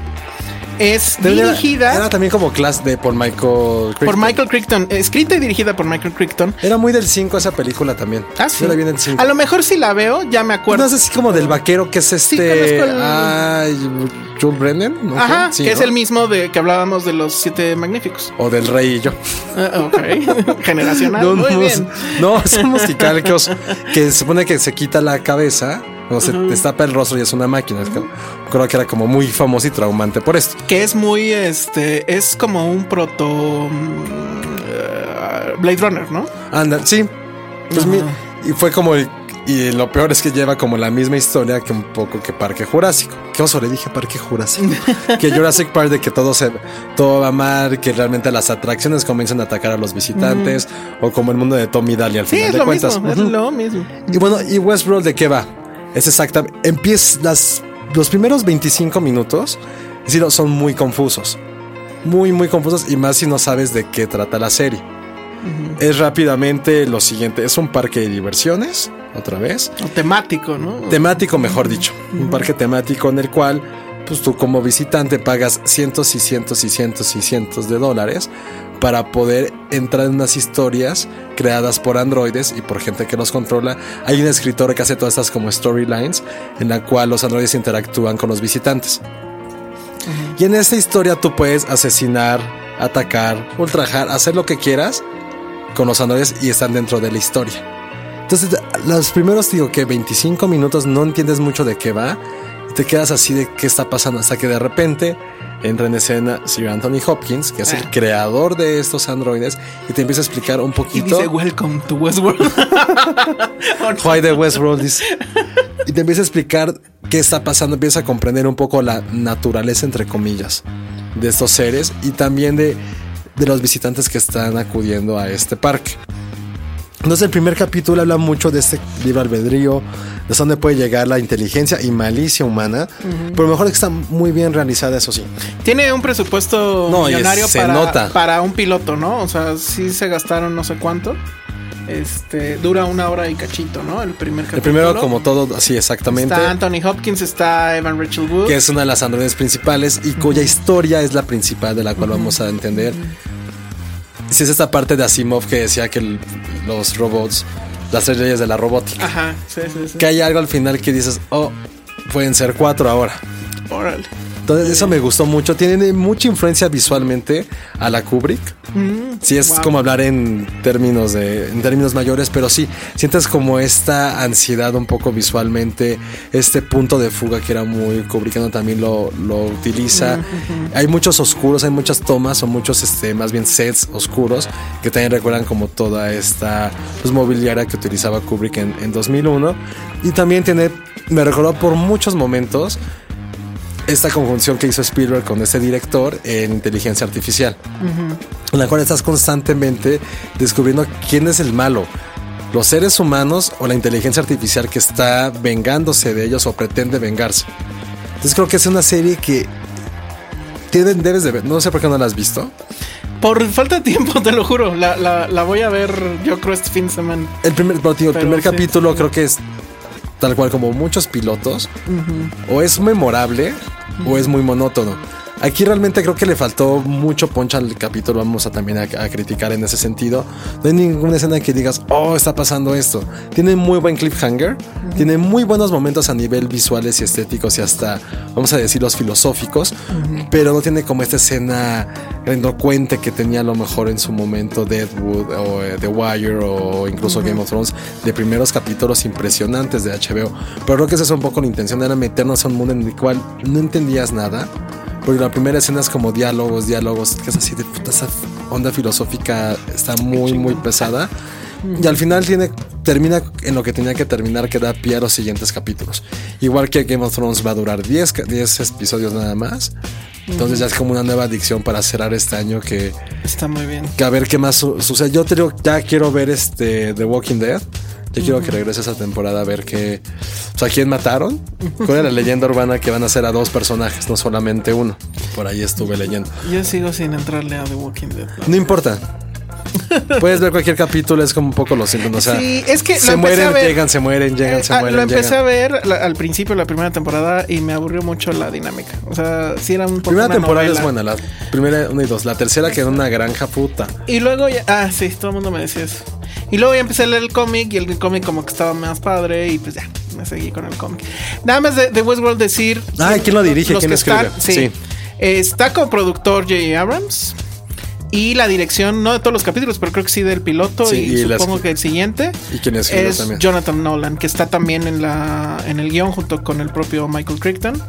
Es dirigida Era también como clase de por Michael por Crichton. Michael Crichton, escrita y dirigida por Michael Crichton. Era muy del 5 esa película también. Ah, sí. Yo la vi en el 5. A lo mejor si la veo, ya me acuerdo. No es así como del vaquero que es este. conozco el- Jules Brennan. ¿no? Ajá, Sí, que es el mismo de que hablábamos de los siete magníficos. O del rey y yo. Ah, ok, generacional. No, Muy bien. no, es un musical que, os- que se supone que se quita la cabeza o se destapa el rostro y es una máquina. Es que- creo que era como muy famoso y traumante por esto. Que es muy, este, es como un proto mm, eh, Blade Runner, ¿no? Anda, sí. Pues mi- y fue como el- y lo peor es que lleva como la misma historia que un poco que Parque Jurásico. ¿Qué oso le dije Parque Jurásico? que Jurassic Park de que todo se todo va mal, que realmente las atracciones comienzan a atacar a los visitantes o como el mundo de Tommy Daly al Sí, final es de cuentas. mismo, es Ujú. lo mismo. Y bueno, ¿y Westworld de qué va? Es exactamente. Empieza las, los primeros 25 minutos, es decir, son muy confusos. Muy, muy confusos. Y más si no sabes de qué trata la serie. Es rápidamente lo siguiente: es un parque de diversiones, otra vez. O temático, ¿no? Temático, mejor dicho. Un parque temático en el cual, pues tú como visitante pagas cientos y cientos y cientos y cientos de dólares para poder entrar en unas historias creadas por androides y por gente que los controla. Hay un escritor que hace todas estas como storylines en la cual los androides interactúan con los visitantes. Y en esta historia tú puedes asesinar, atacar, ultrajar, hacer lo que quieras con los androides y están dentro de la historia. Entonces, los primeros, digo que 25 minutos no entiendes mucho de qué va. Y te quedas así de qué está pasando hasta que de repente entra en escena Sir Anthony Hopkins, que es el Ah. creador de estos androides, y te empieza a explicar un Y poquito dice Welcome to Westworld. why the Westworld is. Y te empieza a explicar qué está pasando, empieza a comprender un poco la naturaleza, entre comillas, de estos seres y también de, de los visitantes que están acudiendo a este parque. Entonces el primer capítulo habla mucho de este libre albedrío, de dónde puede llegar la inteligencia y malicia humana, pero mejor es que está muy bien realizada, eso sí. Tiene un presupuesto No, millonario se para, nota. para un piloto, ¿no? O sea, sí se gastaron no sé cuánto. Este dura una hora y cachito, ¿no? El primer capítulo. El primero, como todo, así exactamente. Está Anthony Hopkins, está Evan Rachel Wood. que es una de las androides principales y cuya historia es la principal de la cual vamos a entender. Si es esta parte de Asimov que decía que el- los robots, las tres leyes de la robótica, Ajá, sí, sí, sí. que hay algo al final que dices, oh, pueden ser cuatro ahora. Órale. Entonces eso me gustó mucho. Tiene mucha influencia visualmente a la Kubrick. sí, es wow. como hablar en términos de, en términos mayores, pero sí, sientes como esta ansiedad un poco visualmente, este punto de fuga que era muy Kubrickano también lo, lo utiliza. Hay muchos oscuros, hay muchas tomas o muchos, este, más bien sets oscuros que también recuerdan como toda esta pues, mobiliaria que utilizaba Kubrick en, en 2001. Y también tiene, me recordó por muchos momentos esta conjunción que hizo Spielberg con este director en inteligencia artificial, en la cual estás constantemente descubriendo quién es el malo, los seres humanos o la inteligencia artificial que está vengándose de ellos o pretende vengarse. Entonces creo que es una serie que tienen, debes de ver, no sé por qué no la has visto. Por falta de tiempo, te lo juro. La, la, la voy a ver, yo creo, este fin de semana. El primer, tío, el primer sí, capítulo sí. creo que es tal cual como muchos pilotos, o es memorable o es muy monótono. Aquí realmente creo que le faltó mucho poncha al capítulo, vamos a también a, a criticar en ese sentido. No hay ninguna escena que digas, oh, está pasando esto. Tiene muy buen cliffhanger, tiene muy buenos momentos a nivel visuales y estéticos y hasta, vamos a decir, los filosóficos, pero no tiene como esta escena grandocuente que tenía a lo mejor en su momento Deadwood o eh, The Wire o incluso Game of Thrones de primeros capítulos impresionantes de HBO. Pero creo que esa es un poco la intención, era meternos a un mundo en el cual no entendías nada. Porque la primera escena es como diálogos, diálogos, que es así de puta, esa onda filosófica está muy, muy pesada. Y al final tiene, termina en lo que tenía que terminar, que da pie a los siguientes capítulos. Igual que Game of Thrones va a durar 10, ca- 10 episodios nada más. Entonces ya es como una nueva adicción para cerrar este año que, Está muy bien. que a ver qué más su- sucede. Yo te digo, ya quiero ver este The Walking Dead. Yo quiero que regrese esa temporada a ver qué. O sea, ¿quién mataron? ¿Cuál es la leyenda urbana que van a hacer a dos personajes, no solamente uno? Por ahí estuve leyendo. Yo sigo sin entrarle a The Walking Dead. ¿no? No importa. Puedes ver cualquier capítulo, es como un poco lo siento. O sea, Sí, es que se mueren, ver. llegan, se mueren, llegan, Eh, se ah, mueren. lo empecé llegan. a ver la- al principio de la primera temporada y me aburrió mucho la dinámica. O sea, sí era un poco Primera una temporada novela. es buena, la primera, una y dos. La tercera que era una granja puta. Y luego ya, ah, sí, todo el mundo me decía eso. Y luego ya empecé a leer el cómic y el cómic como que estaba más padre y pues ya, me seguí con el cómic. Nada más de, de Westworld decir... Ah, ¿quién lo dirige? los ¿Quién escribe? están- sí. Sí. Está como productor J. Abrams. Y la dirección, no de todos los capítulos, pero creo que sí del piloto Sí, y, y las- supongo que el siguiente. ¿Y quién escribe es también? Jonathan Nolan, que está también en la en el guion junto con el propio Michael Crichton.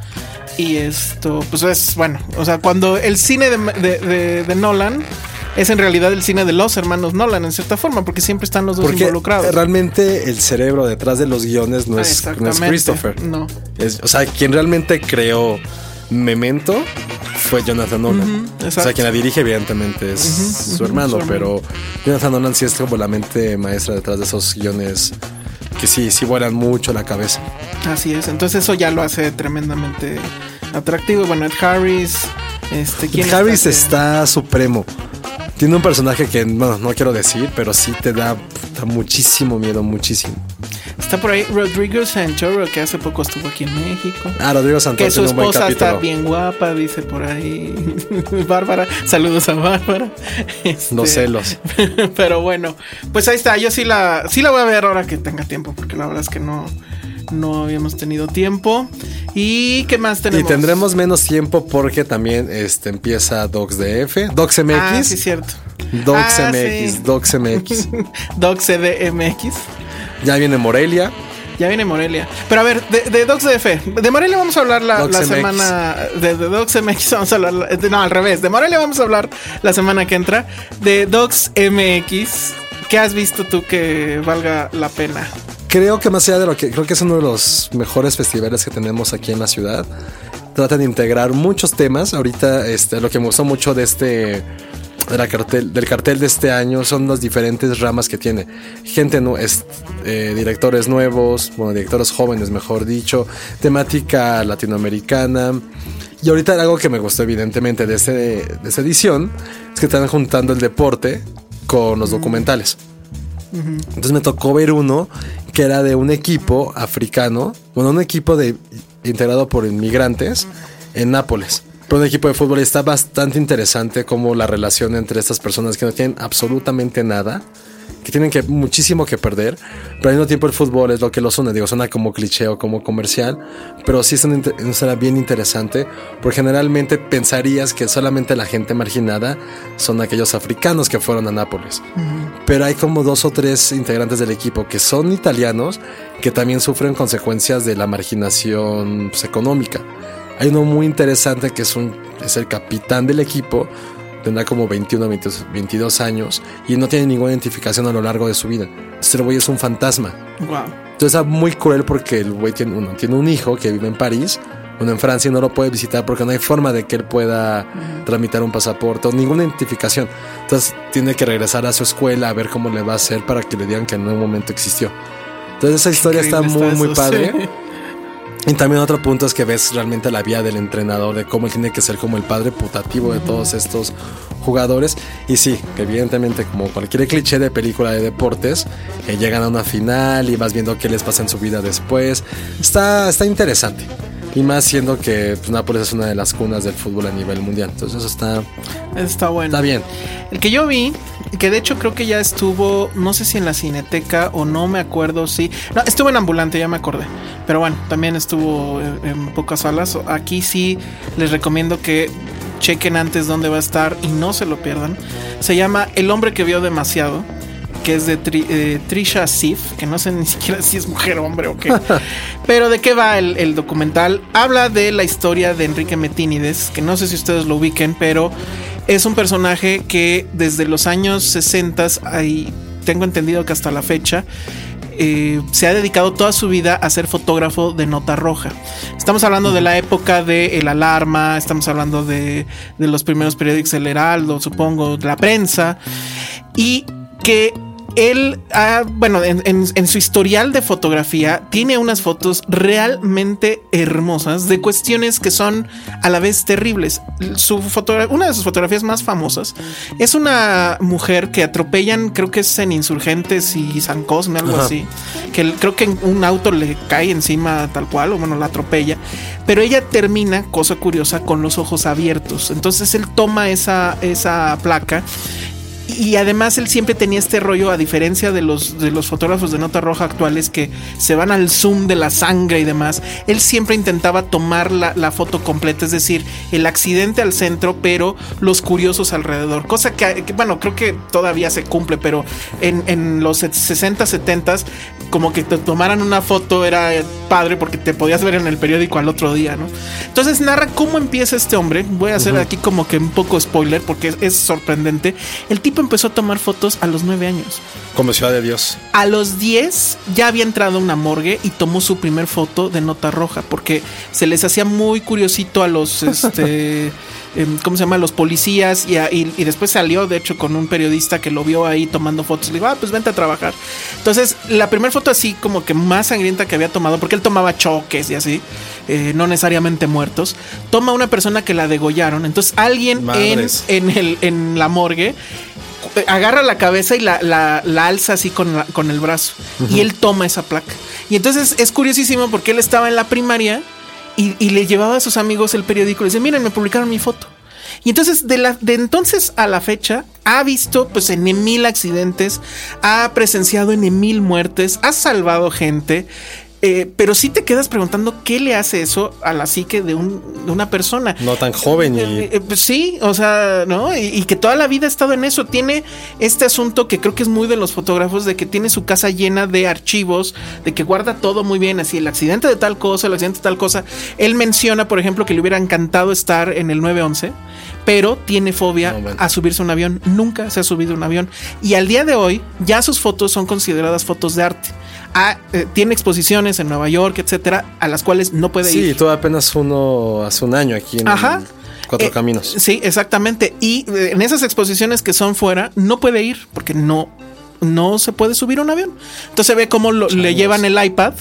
Y esto, pues es bueno, o sea, cuando el cine de, de- de- de Nolan es en realidad el cine de los hermanos Nolan, en cierta forma, porque siempre están los dos Porque involucrados. realmente el cerebro detrás de los guiones no Ah, es, no es. Christopher. No. Es- o sea, quien realmente creó Memento fue Jonathan Nolan. Ujú, o sea, quien la dirige, evidentemente, es su hermano, pero Jonathan Nolan sí es como la mente maestra detrás de esos guiones que sí, sí vuelan mucho la cabeza. Así es. Entonces eso ya lo hace tremendamente atractivo. Bueno, Ed Harris, este, ¿quién Harris que- está supremo. Tiene un personaje que, bueno, no quiero decir, pero sí te da muchísimo miedo, muchísimo. Está por ahí Rodrigo Sanchoro, que hace poco estuvo aquí en México. Ah, Rodrigo Santoro Que su esposa está bien guapa, dice por ahí. Bárbara, saludos a Bárbara. Este, Los celos. Pero bueno, pues ahí está. Yo sí la, sí la voy a ver ahora que tenga tiempo, porque la verdad es que no, no habíamos tenido tiempo. ¿Y qué más Y tenemos? tendremos menos tiempo porque también este, empieza Docs DF, Docs MX, Ah, sí, cierto. Docs Ah, MX, sí. Docs MX. Doc CDMX. Ya viene Morelia. Ya viene Morelia. Pero a ver, de, de Docs DF. De Morelia vamos a hablar la, la semana. De, de Docs MX vamos a hablar. la- no, al revés. De Morelia vamos a hablar la semana que entra. De Docs MX. ¿Qué has visto tú que valga la pena? Creo que más allá de lo que creo que es uno de los mejores festivales que tenemos aquí en la ciudad. Tratan de integrar muchos temas. Ahorita este, lo que me gustó mucho de este de la cartel, del cartel de este año son las diferentes ramas que tiene. Gente, es, eh, directores nuevos, bueno, directores jóvenes, mejor dicho, temática latinoamericana. Y ahorita algo que me gustó evidentemente de, este, de esta edición es que están juntando el deporte con los documentales. Entonces me tocó ver uno que era de un equipo africano, bueno, un equipo integrado por inmigrantes en Nápoles. Pero un equipo de fútbol y está bastante interesante como la relación entre estas personas que no tienen absolutamente nada que tienen que muchísimo que perder, pero al mismo tiempo el fútbol es lo que los une. Digo, suena como cliché o como comercial, pero sí es una, bien interesante, porque generalmente pensarías que solamente la gente marginada son aquellos africanos que fueron a Nápoles. Pero hay como dos o tres integrantes del equipo que son italianos que también sufren consecuencias de la marginación pues, económica. Hay uno muy interesante que es, un, es el capitán del equipo, tendrá como 21 22 años y no tiene ninguna identificación a lo largo de su vida. El güey es un fantasma. Wow. Entonces es muy cruel porque el güey tiene, uno, tiene un hijo que vive en París, uno en Francia y no lo puede visitar porque no hay forma de que él pueda tramitar un pasaporte o ninguna identificación. Entonces tiene que regresar a su escuela a ver cómo le va a hacer para que le digan que en un momento existió. Entonces esa historia está muy, muy padre. Sí. Y también otro punto es que ves realmente la vía del entrenador, de cómo él tiene que ser como el padre putativo de todos estos jugadores. Y sí, evidentemente como cualquier cliché de película de deportes, eh, llegan a una final y vas viendo qué les pasa en su vida después. Está, está interesante. Y más siendo que pues, Nápoles es una de las cunas del fútbol a nivel mundial. Entonces eso está... Está bueno. Está bien. El que yo vi, que de hecho creo que ya estuvo, no sé si en la cineteca o no me acuerdo si... No, estuvo en ambulante, ya me acordé. Pero bueno, también estuvo en, en pocas salas. Aquí sí les recomiendo que chequen antes dónde va a estar y no se lo pierdan. Se llama El hombre que vio demasiado que es de Tri, eh, Trisha Sif, que no sé ni siquiera si es mujer o hombre o qué. Pero de qué va el, el, documental? Habla de la historia de Enrique Metínides, que no sé si ustedes lo ubiquen, pero es un personaje que desde los años 60, ahí tengo entendido que hasta la fecha, eh, se ha dedicado toda su vida a ser fotógrafo de nota roja. Estamos hablando de la época de El Alarma, estamos hablando de, de los primeros periódicos El Heraldo, supongo, de la prensa, y que él, ah, bueno, en, en, en, su historial de fotografía, tiene unas fotos realmente hermosas de cuestiones que son a la vez terribles. Su una de sus fotografías más famosas es una mujer que atropellan, creo que es en Insurgentes y San Cosme, algo Ajá. así. Que creo que un auto le cae encima tal cual, o bueno, la atropella. Pero ella termina, cosa curiosa, con los ojos abiertos. Entonces él toma esa, esa placa y además él siempre tenía este rollo, a diferencia de los, de los fotógrafos de nota roja actuales que se van al zoom de la sangre y demás, él siempre intentaba tomar la, la foto completa, es decir, el accidente al centro, pero los curiosos alrededor. Cosa que, que bueno, creo que todavía se cumple, pero en, en los 60, 70, como que te tomaran una foto era padre porque te podías ver en el periódico al otro día, ¿no? Entonces narra cómo empieza este hombre. Voy a hacer uh -huh. aquí como que un poco spoiler porque es, es sorprendente. El tipo empezó a tomar fotos a los nueve años. Como Ciudad de Dios. A los 10 ya había entrado a una morgue y tomó su primer foto de nota roja porque se les hacía muy curiosito a los, este, ¿cómo se llama? Los policías y, a, y, y, después salió, de hecho, con un periodista que lo vio ahí tomando fotos. Le dijo, ah, pues vente a trabajar. Entonces, la primera foto así como que más sangrienta que había tomado, porque él tomaba choques y así, eh, no necesariamente muertos, toma una persona que la degollaron. Entonces, alguien en, en, el, en la morgue agarra la cabeza y la, la, la alza así con, la, con el brazo. Uh -huh. Y él toma esa placa. Y entonces es curiosísimo porque él estaba en la primaria y, y le llevaba a sus amigos el periódico y le dice, miren, me publicaron mi foto. Y entonces, de, la, de entonces a la fecha, ha visto pues en mil accidentes, ha presenciado en mil muertes, ha salvado gente. Eh, pero sí te quedas preguntando qué le hace eso a la psique de, un, de una persona. No tan joven y. Eh, eh, pues sí, o sea, ¿no? Y, y, que toda la vida ha estado en eso. Tiene este asunto que creo que es muy de los fotógrafos, de que tiene su casa llena de archivos, de que guarda todo muy bien, así el accidente de tal cosa, el accidente de tal cosa. Él menciona, por ejemplo, que le hubiera encantado estar en el 911 pero tiene fobia no, a subirse a un avión. Nunca se ha subido a un avión. Y al día de hoy, ya sus fotos son consideradas fotos de arte. Eh, tiene exposiciones en Nueva York, etcétera, a las cuales no puede sí, ir. Sí, todo apenas uno hace un año aquí en Ajá. Cuatro eh, Caminos. Sí, exactamente. Y eh, en esas exposiciones que son fuera, no puede ir porque no, no se puede subir un avión. Entonces ve cómo lo, le llevan el iPad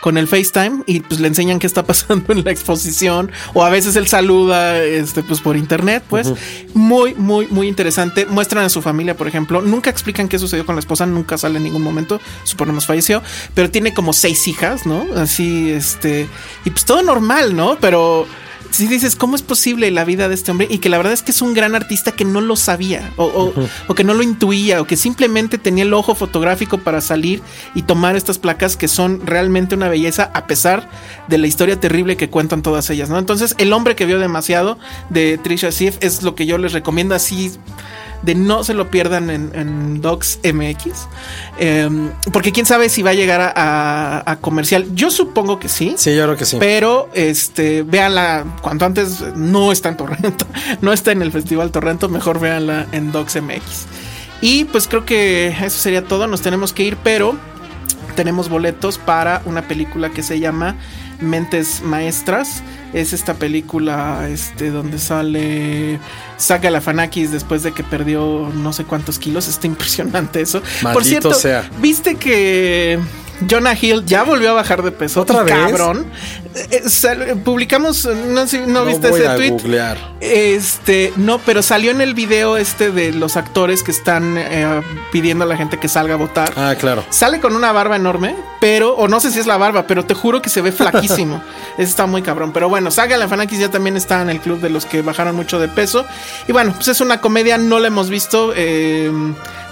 con el FaceTime y pues le enseñan qué está pasando en la exposición o a veces él saluda este pues por internet, pues uh -huh. muy muy muy interesante. Muestran a su familia, por ejemplo, nunca explican qué sucedió con la esposa, nunca sale en ningún momento, suponemos falleció, pero tiene como seis hijas, ¿no? Así este y pues todo normal, ¿no? Pero si dices, ¿cómo es posible la vida de este hombre? Y que la verdad es que es un gran artista que no lo sabía, o, o, o que no lo intuía, o que simplemente tenía el ojo fotográfico para salir y tomar estas placas que son realmente una belleza, a pesar de la historia terrible que cuentan todas ellas, ¿no? Entonces, El hombre que vio demasiado de Trisha Sif es lo que yo les recomiendo así de no se lo pierdan en, en Docs MX. Eh, porque quién sabe si va a llegar a, a, a, comercial. Yo supongo que sí. Sí, yo creo que sí. Pero este, véanla cuanto antes. No está en Torrento. No está en el Festival Torrento. Mejor véanla en Docs MX. Y pues creo que eso sería todo. Nos tenemos que ir, pero tenemos boletos para una película que se llama Mentes Maestras. Es esta película este, donde sale Saga Lafanakis después de que perdió no sé cuántos kilos. Está impresionante eso. Maldito Por cierto, sea. ¿viste que Jonah Hill ya volvió a bajar de peso? ¿Otra vez? Cabrón. Eh, publicamos, no, sé, no, No viste voy ese a tweet. googlear. Este, no, pero salió en el video este de los actores que están eh, pidiendo a la gente que salga a votar. Ah, claro. Sale con una barba enorme, pero, o no sé si es la barba, pero te juro que se ve flaquísimo. Eso está muy cabrón. Pero bueno, Saga Lafanakis ya también está en el club de los que bajaron mucho de peso. Y bueno, pues es una comedia, no la hemos visto. eh,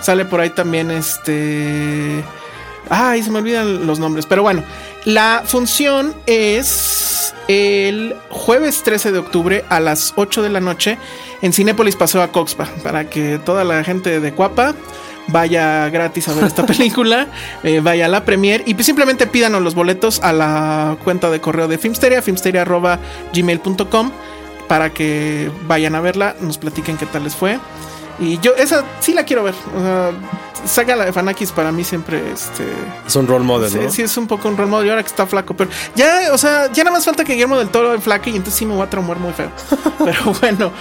sale por ahí también este. Ay, se me olvidan los nombres. Pero bueno, la función es el jueves 13 de octubre a las 8 de la noche en Cinépolis Paseo a Coxpa. Para que toda la gente de Cuapa vaya gratis a ver esta película, eh, vaya a la premier y pues simplemente pídanos los boletos a la cuenta de correo de Filmsteria, filmsteria.gmail.com para que vayan a verla, nos platiquen qué tal les fue. Y yo esa sí la quiero ver. O sea, saga la de Fanakis para mí siempre este Es un role model, Sí, ¿no? sí, es un poco un role model y ahora que está flaco, pero ya, o sea, ya nada más falta que Guillermo del Toro flaque y entonces sí me voy a traumar muy feo. Pero bueno,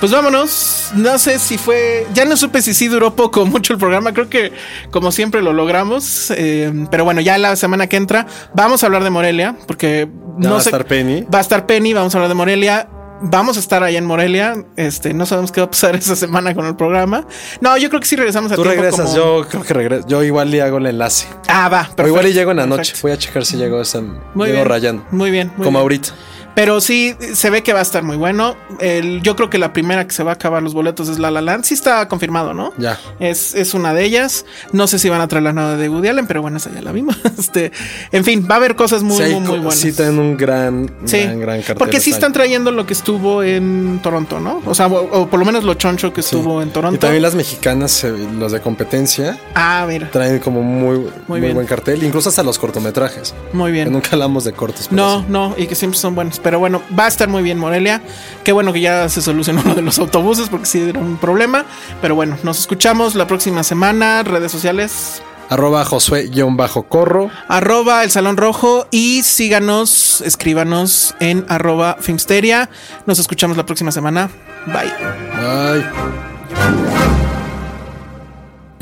pues vámonos. No sé si fue, ya no supe si sí duró poco o mucho el programa, creo que como siempre lo logramos. eh, pero bueno, ya la semana que entra vamos a hablar de Morelia, porque Ya no va a estar Penny. Va a estar Penny, vamos a hablar de Morelia. Vamos a estar allá en Morelia. Este, no sabemos qué va a pasar esa semana con el programa. No, yo creo que sí regresamos a Tú tiempo regresas, como- yo creo que regreso. Yo igual le hago el enlace. Ah, va. o perfecto, igual y llego en la noche. Voy a checar si llego esa. Muy llego bien. rayando. Muy bien. muy Como bien. ahorita. Pero sí, se ve que va a estar muy bueno. El, yo creo que la primera que se va a acabar los boletos es La La Land. Sí está confirmado, ¿no? Ya. Es, es una de ellas. No sé si van a traer la nueva de Woody Allen, pero bueno, esa ya la vimos. Este, en fin, va a haber cosas muy, sí, muy, muy buenas. sí tienen un gran, Sí, gran, gran cartel. porque sí están trayendo lo que estuvo en Toronto, ¿no? O sea, o, o por lo menos lo choncho que Sí. estuvo en Toronto. Y también las mexicanas, eh, los de competencia, Ah, mira, traen como muy, muy, bien. buen cartel. Incluso hasta los cortometrajes. muy Que bien. nunca hablamos de cortos. No, no, y que siempre son buenos. Pero bueno, va a estar muy bien Morelia. Qué bueno que ya se solucionó lo de los autobuses porque sí era un problema. Pero bueno, nos escuchamos la próxima semana. Redes sociales. Arroba Josué-Corro. Arroba el Salón Rojo y síganos, escríbanos en arroba Filmsteria. Nos escuchamos la próxima semana. Bye. Ay.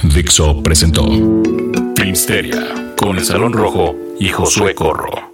Dixo presentó Filmsteria con el Salón Rojo y Josué Corro.